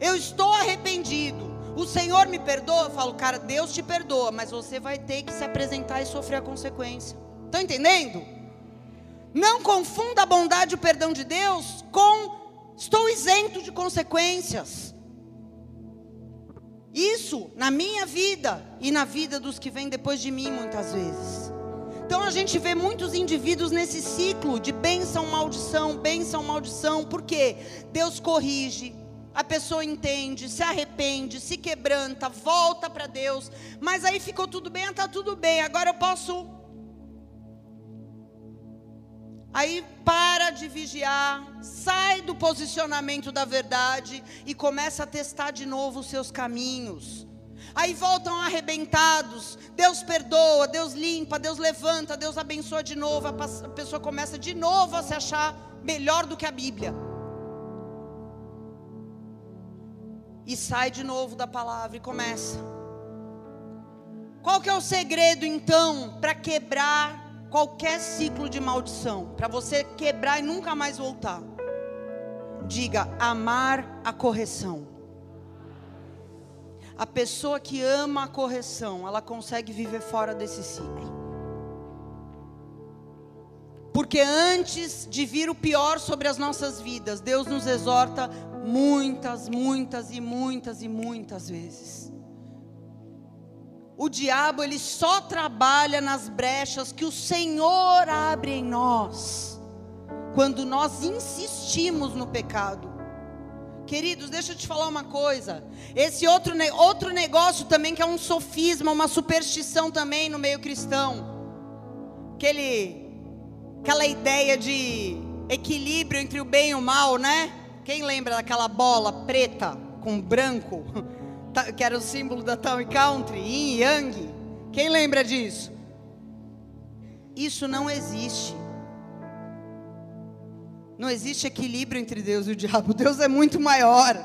eu estou arrependido, o Senhor me perdoa? Eu falo, cara, Deus te perdoa, mas você vai ter que se apresentar e sofrer a consequência. Estão entendendo? Não confunda a bondade e o perdão de Deus com estou isento de consequências. Isso na minha vida e na vida dos que vêm depois de mim, muitas vezes. Então a gente vê muitos indivíduos nesse ciclo de bênção, maldição, bênção, maldição, porque Deus corrige, a pessoa entende, se arrepende, se quebranta, volta para Deus, mas aí ficou tudo bem, está tudo bem, agora eu posso. Aí para de vigiar, sai do posicionamento da verdade e começa a testar de novo os seus caminhos. Aí voltam arrebentados, Deus perdoa, Deus limpa, Deus levanta, Deus abençoa de novo, a pessoa começa de novo a se achar melhor do que a Bíblia. e sai de novo da palavra e começa. Qual que é o segredo então para quebrar qualquer ciclo de maldição? Para você quebrar e nunca mais voltar? Diga: amar a correção. A pessoa que ama a correção, ela consegue viver fora desse ciclo. Porque antes de vir o pior sobre as nossas vidas, Deus nos exorta muitas, muitas e muitas e muitas vezes. O diabo, ele só trabalha nas brechas que o Senhor abre em nós, quando nós insistimos no pecado. Queridos, deixa eu te falar uma coisa. Esse outro, outro negócio também que é um sofisma, uma superstição também no meio cristão. Aquele aquela ideia de equilíbrio entre o bem e o mal, né? Quem lembra daquela bola preta com branco, [laughs] que era o símbolo da Town Country, Yin Yang? Quem lembra disso? Isso não existe. Não existe equilíbrio entre Deus e o diabo. [laughs] Deus é muito maior.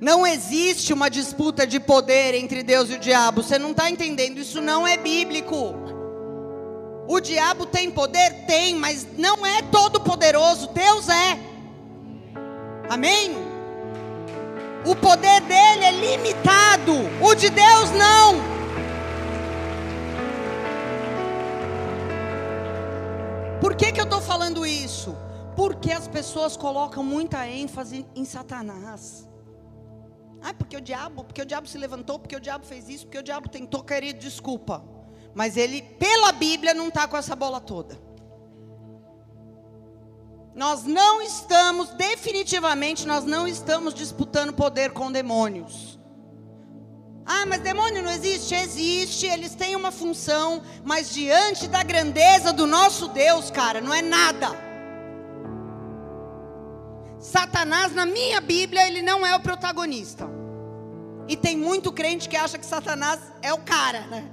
Não existe uma disputa de poder entre Deus e o diabo. Você não está entendendo? Isso não é bíblico. O diabo tem poder? Tem, mas não é todo poderoso, Deus é. Amém? O poder dele é limitado, o de Deus não. Por que, que eu estou falando isso? Porque as pessoas colocam muita ênfase em Satanás. Ah, porque o diabo, porque o diabo se levantou, porque o diabo fez isso, porque o diabo tentou, querido, desculpa. Mas ele, pela Bíblia, não está com essa bola toda. Nós não estamos, definitivamente, nós não estamos disputando poder com demônios. Ah, mas demônio não existe? Existe, eles têm uma função, mas diante da grandeza do nosso Deus, cara, não é nada. Satanás, na minha Bíblia, ele não é o protagonista. E tem muito crente que acha que Satanás é o cara, né?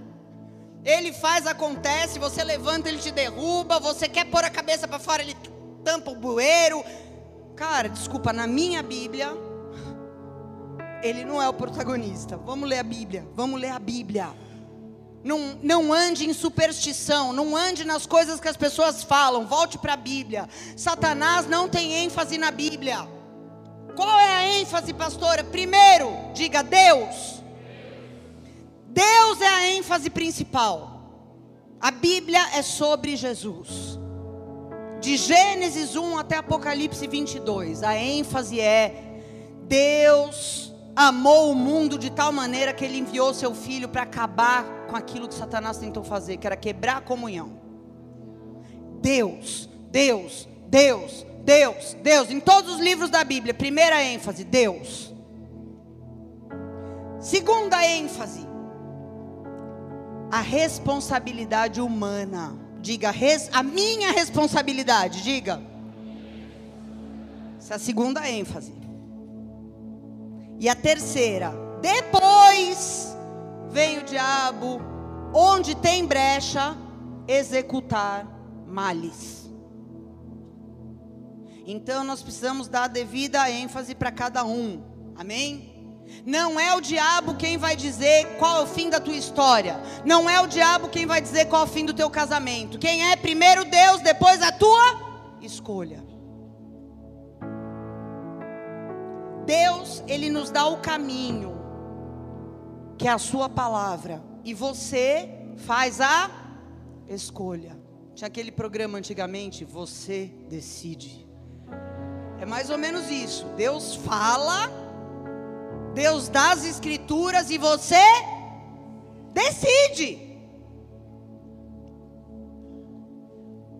Ele faz, acontece, você levanta, ele te derruba, você quer pôr a cabeça para fora, ele tampa o bueiro. Cara, desculpa, na minha Bíblia, ele não é o protagonista. Vamos ler a Bíblia, vamos ler a Bíblia. Não, não ande em superstição, não ande nas coisas que as pessoas falam, volte para a Bíblia. Satanás não tem ênfase na Bíblia. Qual é a ênfase, pastora? Primeiro, diga Deus. Deus é a ênfase principal. A Bíblia é sobre Jesus. De Gênesis 1 até Apocalipse 22, a ênfase é: Deus amou o mundo de tal maneira que ele enviou seu filho para acabar com aquilo que Satanás tentou fazer, que era quebrar a comunhão. Deus, Deus, Deus, Deus, Deus, em todos os livros da Bíblia, primeira ênfase, Deus. Segunda ênfase, a responsabilidade humana. Diga, res, a minha responsabilidade, diga. Essa é a segunda ênfase. E a terceira, depois vem o diabo, onde tem brecha, executar males. Então nós precisamos dar devida ênfase para cada um. Amém? Não é o diabo quem vai dizer qual é o fim da tua história. Não é o diabo quem vai dizer qual é o fim do teu casamento. Quem é primeiro Deus, depois a tua escolha. Deus, ele nos dá o caminho, que é a sua palavra, e você faz a escolha. Tinha aquele programa antigamente, você decide. É mais ou menos isso. Deus fala, Deus dá as escrituras e você decide.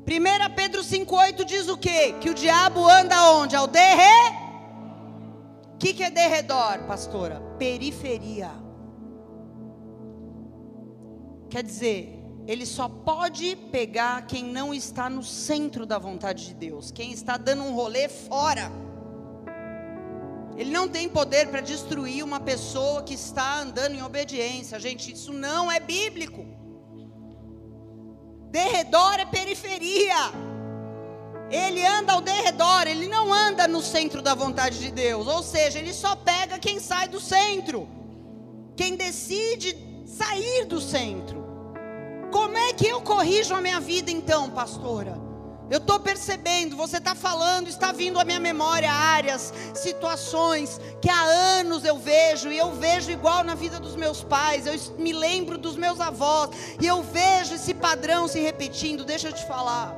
1 Pedro 5,8 diz o quê? Que o diabo anda onde? Ao derre. O que, que é derredor, pastora? Periferia. Quer dizer, ele só pode pegar quem não está no centro da vontade de Deus, quem está dando um rolê fora. Ele não tem poder para destruir uma pessoa que está andando em obediência. Gente, isso não é bíblico. Derredor é periferia. Ele anda ao derredor, ele não anda no centro da vontade de Deus. Ou seja, ele só pega quem sai do centro. Quem decide sair do centro. Como é que eu corrijo a minha vida então, pastora? Eu estou percebendo, você está falando, está vindo à minha memória áreas, situações que há anos eu vejo, e eu vejo igual na vida dos meus pais, eu me lembro dos meus avós, e eu vejo esse padrão se repetindo. Deixa eu te falar.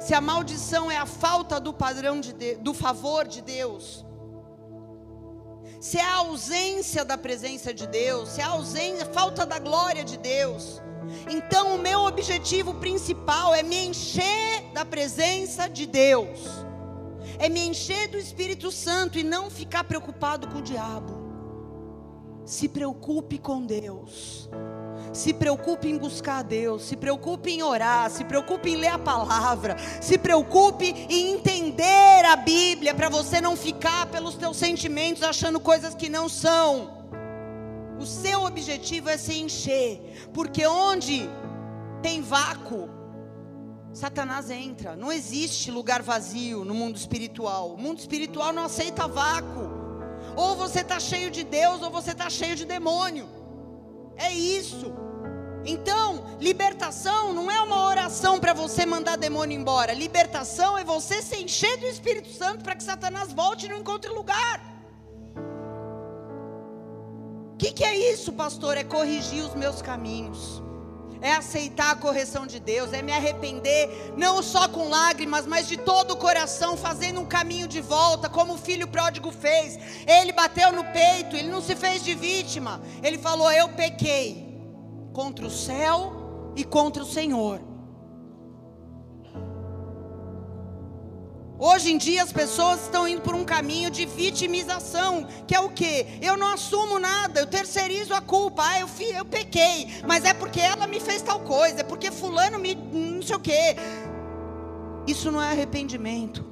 Se a maldição é a falta do padrão de, de do favor de Deus, se é a ausência da presença de Deus, se é a ausência, falta da glória de Deus, então, o meu objetivo principal é me encher da presença de Deus, é me encher do Espírito Santo e não ficar preocupado com o diabo. Se preocupe com Deus. Se preocupe em buscar a Deus, se preocupe em orar, se preocupe em ler a palavra, se preocupe em entender a Bíblia para você não ficar pelos teus sentimentos achando coisas que não são. O seu objetivo é se encher, porque onde tem vácuo, Satanás entra. Não existe lugar vazio no mundo espiritual. O mundo espiritual não aceita vácuo. Ou você está cheio de Deus, ou você está cheio de demônio. É isso. Então, libertação não é uma oração para você mandar demônio embora. Libertação é você se encher do Espírito Santo para que Satanás volte e não encontre lugar que, que é isso, pastor? É corrigir os meus caminhos. É aceitar a correção de Deus, é me arrepender, não só com lágrimas, mas de todo o coração, fazendo um caminho de volta, como o filho pródigo fez. Ele bateu no peito, ele não se fez de vítima. Ele falou: Eu pequei contra o céu e contra o Senhor. Hoje em dia as pessoas estão indo por um caminho de vitimização, que é o quê? Eu não assumo nada, eu terceirizo a culpa. Ah, eu, fi, eu pequei, mas é porque ela me fez tal coisa, é porque fulano me não sei o quê. Isso não é arrependimento.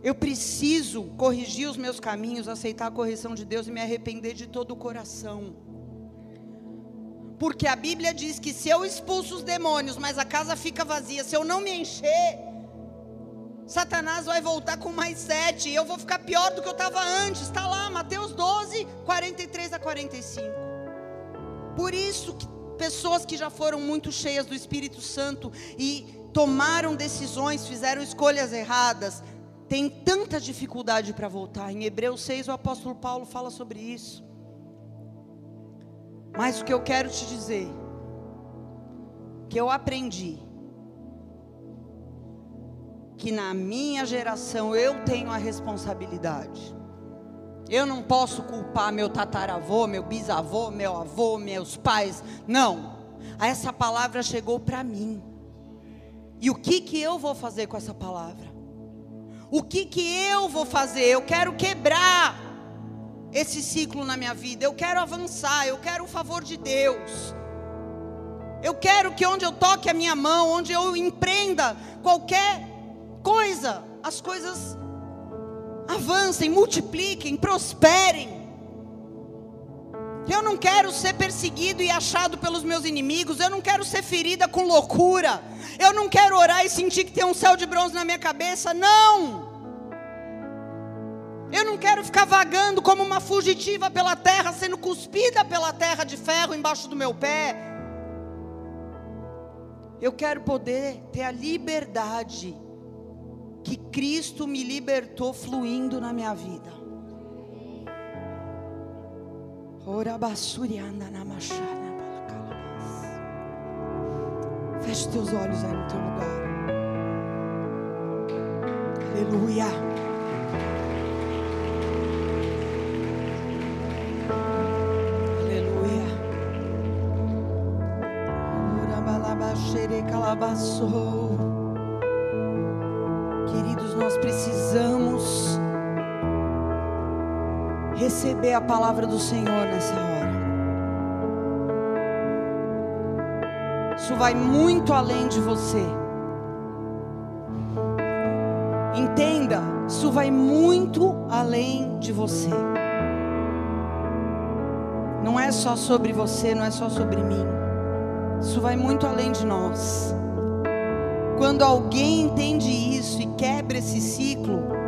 Eu preciso corrigir os meus caminhos, aceitar a correção de Deus e me arrepender de todo o coração. Porque a Bíblia diz que se eu expulso os demônios, mas a casa fica vazia, se eu não me encher, Satanás vai voltar com mais sete, e eu vou ficar pior do que eu estava antes. Está lá, Mateus 12, 43 a 45. Por isso que pessoas que já foram muito cheias do Espírito Santo e tomaram decisões, fizeram escolhas erradas, têm tanta dificuldade para voltar. Em Hebreus 6, o apóstolo Paulo fala sobre isso. Mas o que eu quero te dizer, que eu aprendi, que na minha geração eu tenho a responsabilidade. Eu não posso culpar meu tataravô, meu bisavô, meu avô, meus pais. Não. Essa palavra chegou para mim. E o que que eu vou fazer com essa palavra? O que que eu vou fazer? Eu quero quebrar esse ciclo na minha vida. Eu quero avançar, eu quero o favor de Deus. Eu quero que onde eu toque a minha mão, onde eu empreenda qualquer coisa, as coisas avancem, multipliquem, prosperem. Eu não quero ser perseguido e achado pelos meus inimigos. Eu não quero ser ferida com loucura. Eu não quero orar e sentir que tem um céu de bronze na minha cabeça. Não. Eu não quero ficar vagando como uma fugitiva pela terra, sendo cuspida pela terra de ferro embaixo do meu pé. Eu quero poder ter a liberdade que Cristo me libertou fluindo na minha vida. Feche teus olhos aí no teu lugar. Aleluia. Aleluia. Ora balaba xere receber a palavra do Senhor nessa hora. Isso vai muito além de você. Entenda, isso vai muito além de você. Não é só sobre você, não é só sobre mim. Isso vai muito além de nós. Quando alguém entende isso e quebra esse ciclo,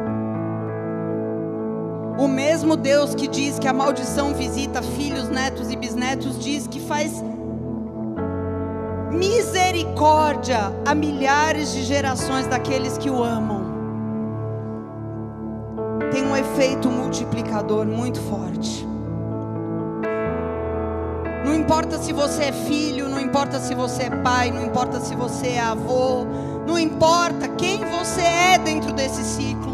o mesmo Deus que diz que a maldição visita filhos, netos e bisnetos, diz que faz misericórdia a milhares de gerações daqueles que o amam. Tem um efeito multiplicador muito forte. Não importa se você é filho, não importa se você é pai, não importa se você é avô, não importa quem você é dentro desse ciclo.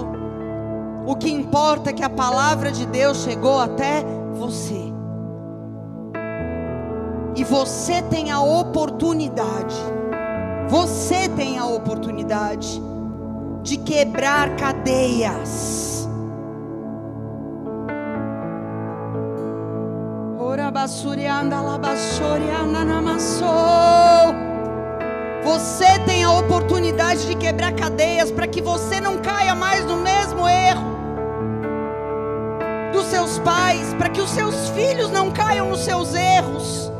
O que importa é que a palavra de Deus chegou até você. E você tem a oportunidade, você tem a oportunidade de quebrar cadeias. Você tem a oportunidade de quebrar cadeias para que você não caia mais no mesmo erro seus pais, para que os seus filhos não caiam nos seus erros.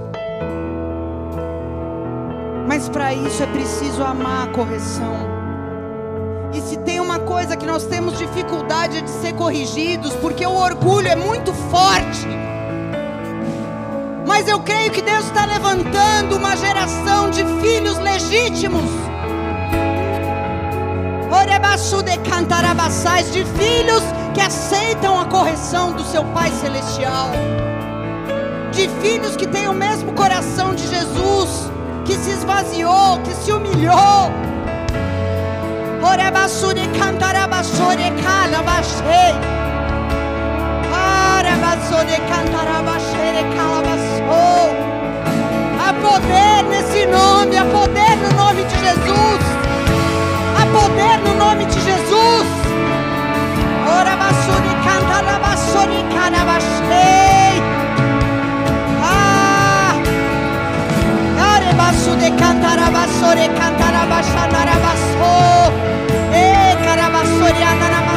Mas para isso é preciso amar a correção. E se tem uma coisa que nós temos dificuldade é de ser corrigidos, porque o orgulho é muito forte. Mas eu creio que Deus está levantando uma geração de filhos legítimos. Orebaçu de cantarabaçais, de filhos que aceitam a correção do seu Pai Celestial. De filhos que têm o mesmo coração de Jesus, que se esvaziou, que se humilhou. Há poder nesse nome, há poder no nome de Jesus. Há poder no nome de Jesus. Cantarabassore, ah. cantarabashanarabasso, e eh, carabassorianarabasso.